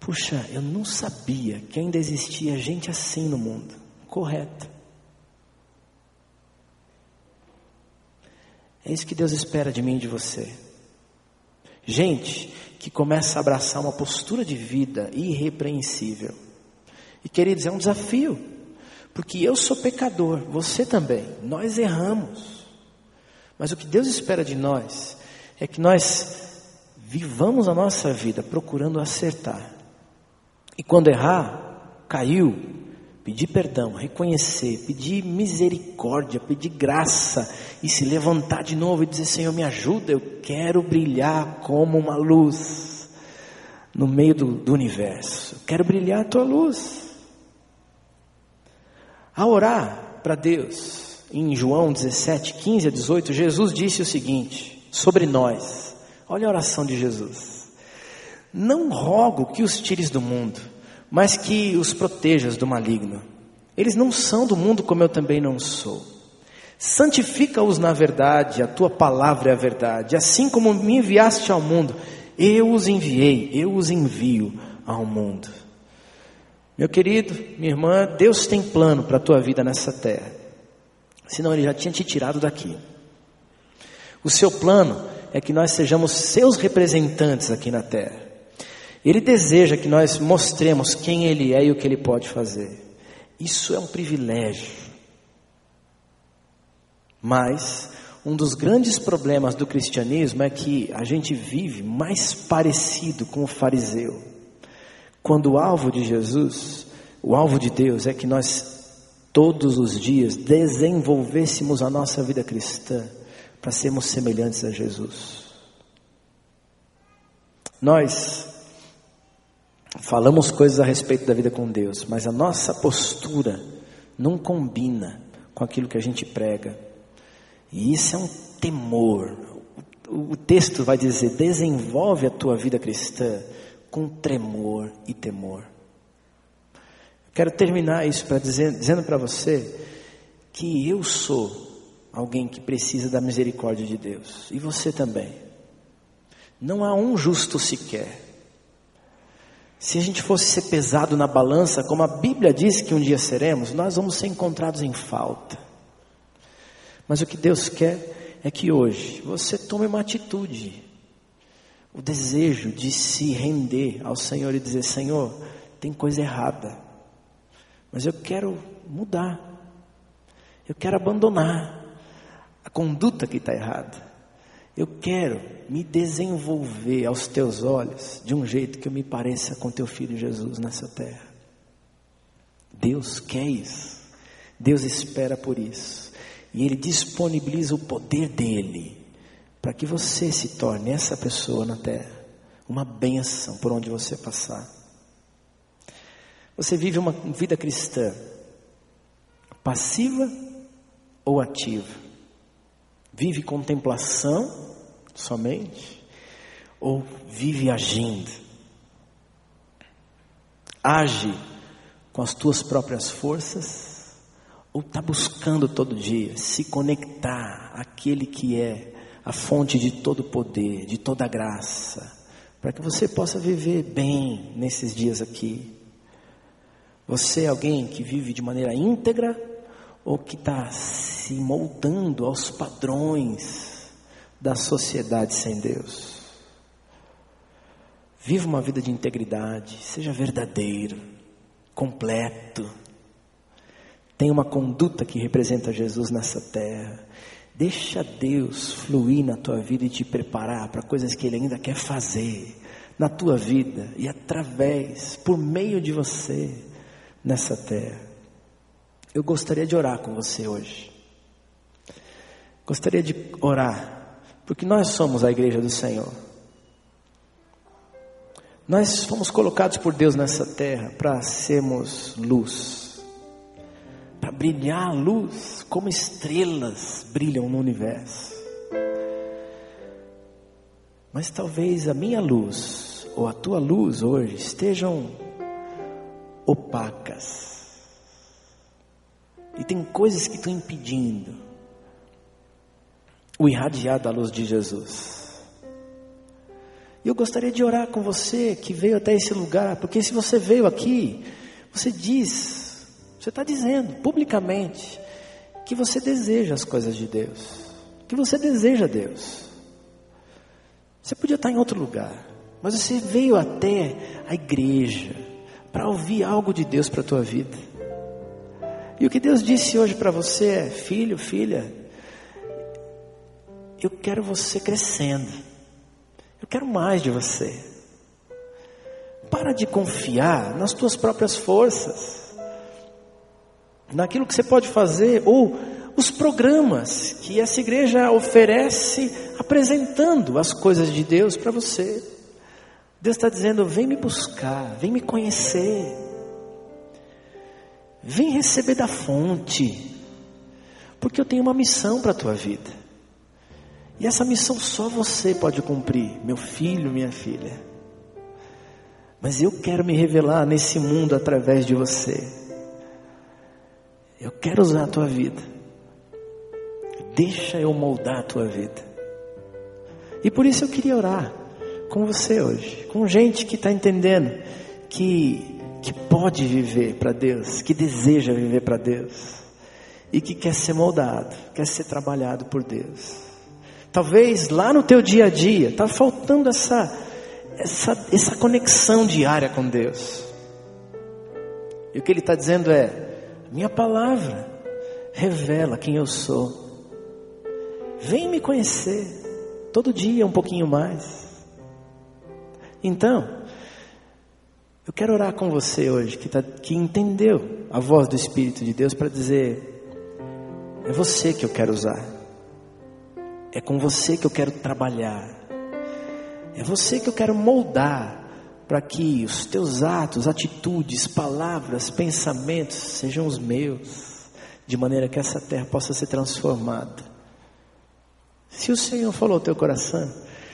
Puxa, eu não sabia que ainda existia gente assim no mundo. Correto. É isso que Deus espera de mim e de você. Gente que começa a abraçar uma postura de vida irrepreensível. E queridos, é um desafio, porque eu sou pecador, você também, nós erramos. Mas o que Deus espera de nós é que nós vivamos a nossa vida procurando acertar. E quando errar, caiu, pedir perdão, reconhecer, pedir misericórdia, pedir graça e se levantar de novo e dizer: Senhor, me ajuda, eu quero brilhar como uma luz no meio do, do universo, eu quero brilhar a tua luz. A orar para Deus, em João 17, 15 a 18, Jesus disse o seguinte sobre nós: olha a oração de Jesus. Não rogo que os tires do mundo, mas que os protejas do maligno. Eles não são do mundo como eu também não sou. Santifica-os na verdade, a tua palavra é a verdade. Assim como me enviaste ao mundo, eu os enviei, eu os envio ao mundo. Meu querido, minha irmã, Deus tem plano para a tua vida nessa terra. Senão Ele já tinha te tirado daqui. O seu plano é que nós sejamos seus representantes aqui na terra. Ele deseja que nós mostremos quem Ele é e o que Ele pode fazer. Isso é um privilégio. Mas um dos grandes problemas do cristianismo é que a gente vive mais parecido com o fariseu. Quando o alvo de Jesus, o alvo de Deus é que nós todos os dias desenvolvêssemos a nossa vida cristã para sermos semelhantes a Jesus. Nós falamos coisas a respeito da vida com Deus, mas a nossa postura não combina com aquilo que a gente prega. E isso é um temor. O texto vai dizer: desenvolve a tua vida cristã com tremor e temor. Quero terminar isso para dizer, dizendo para você que eu sou alguém que precisa da misericórdia de Deus e você também. Não há um justo sequer. Se a gente fosse ser pesado na balança, como a Bíblia diz que um dia seremos, nós vamos ser encontrados em falta. Mas o que Deus quer é que hoje você tome uma atitude, o desejo de se render ao Senhor e dizer: Senhor, tem coisa errada, mas eu quero mudar, eu quero abandonar a conduta que está errada. Eu quero me desenvolver aos teus olhos de um jeito que eu me pareça com teu filho Jesus nessa terra. Deus quer isso. Deus espera por isso. E Ele disponibiliza o poder dele para que você se torne essa pessoa na terra. Uma bênção por onde você passar. Você vive uma vida cristã passiva ou ativa? Vive contemplação somente? Ou vive agindo? Age com as tuas próprias forças? Ou está buscando todo dia se conectar àquele que é a fonte de todo poder, de toda graça, para que você possa viver bem nesses dias aqui. Você é alguém que vive de maneira íntegra ou que está se moldando aos padrões da sociedade sem Deus? Viva uma vida de integridade, seja verdadeiro, completo. Tenha uma conduta que representa Jesus nessa terra. Deixa Deus fluir na tua vida e te preparar para coisas que Ele ainda quer fazer na tua vida e através, por meio de você, nessa terra. Eu gostaria de orar com você hoje. Gostaria de orar, porque nós somos a igreja do Senhor. Nós fomos colocados por Deus nessa terra para sermos luz, brilhar a luz como estrelas brilham no universo. Mas talvez a minha luz ou a tua luz hoje estejam opacas. E tem coisas que estão impedindo o irradiar da luz de Jesus. E eu gostaria de orar com você que veio até esse lugar, porque se você veio aqui, você diz, você está dizendo publicamente que você deseja as coisas de Deus, que você deseja Deus. Você podia estar em outro lugar, mas você veio até a igreja para ouvir algo de Deus para a tua vida. E o que Deus disse hoje para você é: filho, filha, eu quero você crescendo, eu quero mais de você. Para de confiar nas tuas próprias forças, naquilo que você pode fazer, ou os programas que essa igreja oferece apresentando as coisas de Deus para você. Deus está dizendo: vem me buscar, vem me conhecer, vem receber da fonte, porque eu tenho uma missão para a tua vida, e essa missão só você pode cumprir, meu filho, minha filha. Mas eu quero me revelar nesse mundo através de você. Eu quero usar a tua vida. Deixa eu moldar a tua vida. E por isso eu queria orar com você hoje, com gente que está entendendo que, que pode viver para Deus, que deseja viver para Deus e que quer ser moldado, quer ser trabalhado por Deus. Talvez lá no teu dia a dia está faltando essa, essa, essa conexão diária com Deus. E o que Ele está dizendo é: minha palavra revela quem eu sou. Vem me conhecer todo dia um pouquinho mais. Então, eu quero orar com você hoje, que, tá, que entendeu a voz do Espírito de Deus para dizer: é você que eu quero usar, é com você que eu quero trabalhar, é você que eu quero moldar para que os teus atos, atitudes, palavras, pensamentos sejam os meus, de maneira que essa terra possa ser transformada. Se o Senhor falou ao teu coração,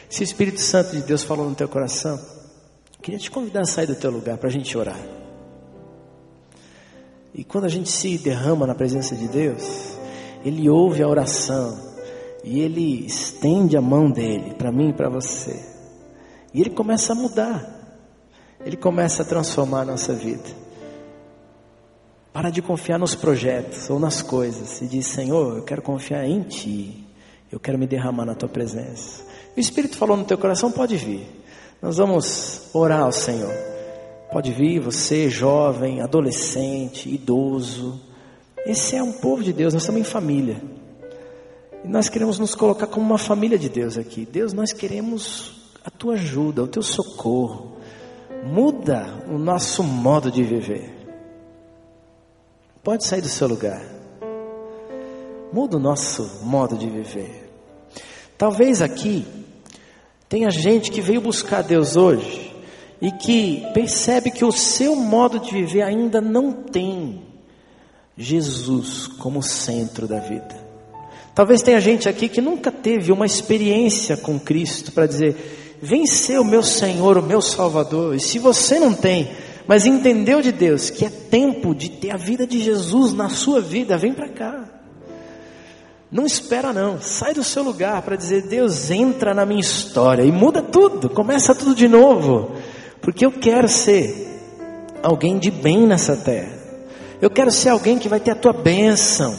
se o Espírito Santo de Deus falou no teu coração, queria te convidar a sair do teu lugar para a gente orar. E quando a gente se derrama na presença de Deus, Ele ouve a oração e Ele estende a mão dele para mim e para você. E Ele começa a mudar, Ele começa a transformar a nossa vida. Para de confiar nos projetos ou nas coisas e diz: Senhor, eu quero confiar em Ti, eu quero me derramar na Tua presença. O Espírito falou no teu coração, pode vir. Nós vamos orar ao Senhor. Pode vir, você, jovem, adolescente, idoso. Esse é um povo de Deus, nós estamos em família. E nós queremos nos colocar como uma família de Deus aqui. Deus, nós queremos a tua ajuda, o teu socorro. Muda o nosso modo de viver. Pode sair do seu lugar. Muda o nosso modo de viver. Talvez aqui tenha gente que veio buscar Deus hoje e que percebe que o seu modo de viver ainda não tem Jesus como centro da vida. Talvez tenha gente aqui que nunca teve uma experiência com Cristo para dizer: Vem ser o meu Senhor, o meu Salvador. E se você não tem, mas entendeu de Deus que é tempo de ter a vida de Jesus na sua vida, vem para cá. Não espera não, sai do seu lugar para dizer: Deus entra na minha história e muda tudo, começa tudo de novo, porque eu quero ser alguém de bem nessa terra. Eu quero ser alguém que vai ter a tua bênção,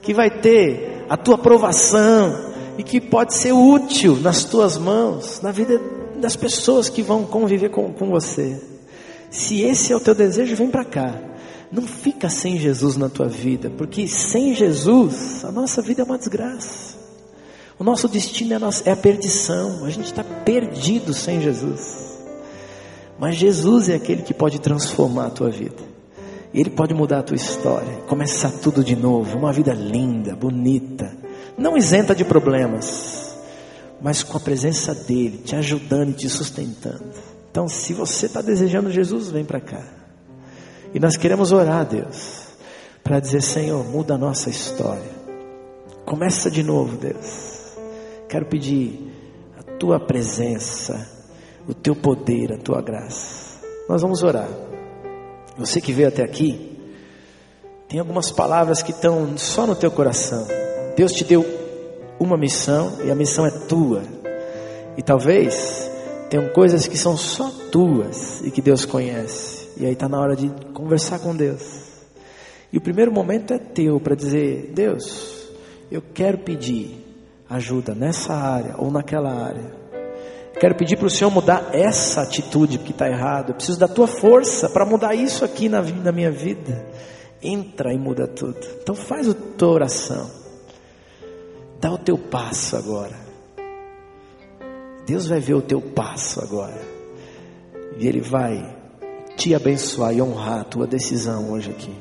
que vai ter a tua aprovação e que pode ser útil nas tuas mãos, na vida das pessoas que vão conviver com, com você. Se esse é o teu desejo, vem para cá. Não fica sem Jesus na tua vida, porque sem Jesus a nossa vida é uma desgraça. O nosso destino é a, nossa, é a perdição. A gente está perdido sem Jesus. Mas Jesus é aquele que pode transformar a tua vida. Ele pode mudar a tua história, começar tudo de novo, uma vida linda, bonita, não isenta de problemas, mas com a presença dele, te ajudando e te sustentando. Então, se você está desejando Jesus, vem para cá. E nós queremos orar, Deus, para dizer: Senhor, muda a nossa história. Começa de novo, Deus. Quero pedir a tua presença, o teu poder, a tua graça. Nós vamos orar. Você que veio até aqui, tem algumas palavras que estão só no teu coração. Deus te deu uma missão e a missão é tua. E talvez tenham coisas que são só tuas e que Deus conhece. E aí está na hora de conversar com Deus. E o primeiro momento é teu para dizer: Deus, eu quero pedir ajuda nessa área ou naquela área. Quero pedir para o Senhor mudar essa atitude que está errada. Eu preciso da tua força para mudar isso aqui na, na minha vida. Entra e muda tudo. Então faz a tua oração. Dá o teu passo agora. Deus vai ver o teu passo agora. E Ele vai te abençoar e honrar a tua decisão hoje aqui.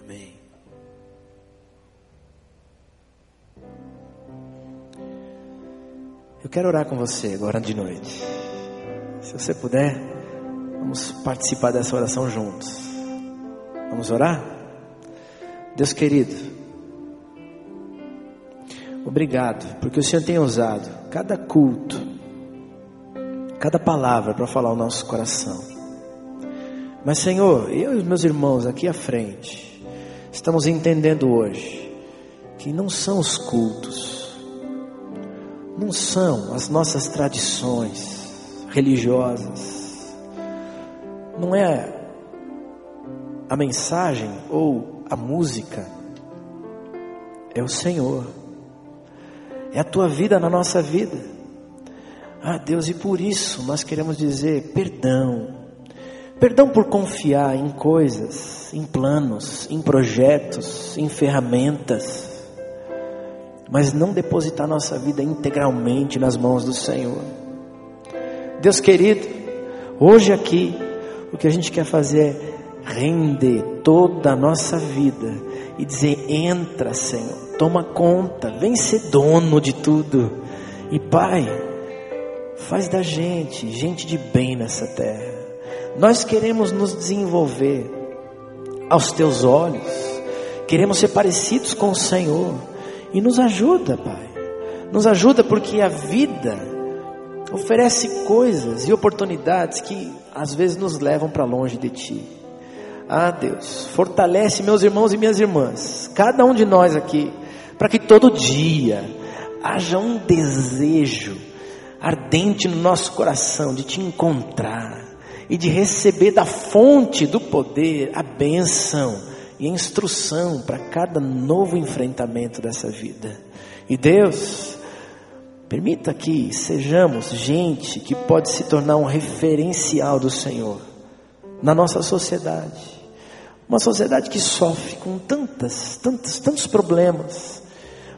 Amém. Eu quero orar com você agora de noite. Se você puder, vamos participar dessa oração juntos. Vamos orar? Deus querido, Obrigado, porque o Senhor tem usado cada culto, cada palavra para falar o nosso coração. Mas, Senhor, eu e os meus irmãos aqui à frente, estamos entendendo hoje que não são os cultos, não são as nossas tradições religiosas, não é a mensagem ou a música, é o Senhor é a tua vida na nossa vida. Ah, Deus, e por isso nós queremos dizer perdão. Perdão por confiar em coisas, em planos, em projetos, em ferramentas, mas não depositar nossa vida integralmente nas mãos do Senhor. Deus querido, hoje aqui, o que a gente quer fazer é render toda a nossa vida e dizer: entra, Senhor toma conta, vem ser dono de tudo. E Pai, faz da gente gente de bem nessa terra. Nós queremos nos desenvolver aos teus olhos, queremos ser parecidos com o Senhor. E nos ajuda, Pai. Nos ajuda porque a vida oferece coisas e oportunidades que às vezes nos levam para longe de Ti. Ah, Deus, fortalece meus irmãos e minhas irmãs, cada um de nós aqui para que todo dia haja um desejo ardente no nosso coração de te encontrar e de receber da fonte do poder a bênção e a instrução para cada novo enfrentamento dessa vida. E Deus, permita que sejamos gente que pode se tornar um referencial do Senhor na nossa sociedade. Uma sociedade que sofre com tantas, tantos, tantos problemas,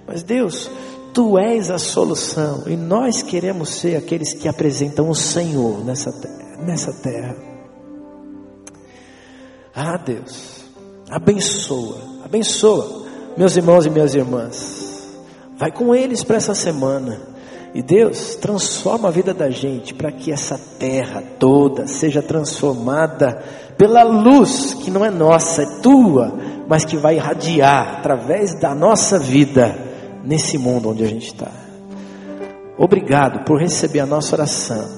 mas Deus, Tu és a solução e nós queremos ser aqueles que apresentam o Senhor nessa terra. Nessa terra. Ah, Deus, abençoa, abençoa meus irmãos e minhas irmãs. Vai com eles para essa semana. E Deus transforma a vida da gente para que essa terra toda seja transformada pela luz que não é nossa, é tua, mas que vai irradiar através da nossa vida nesse mundo onde a gente está. Obrigado por receber a nossa oração,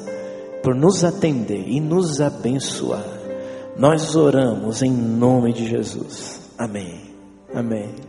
por nos atender e nos abençoar. Nós oramos em nome de Jesus. Amém. Amém.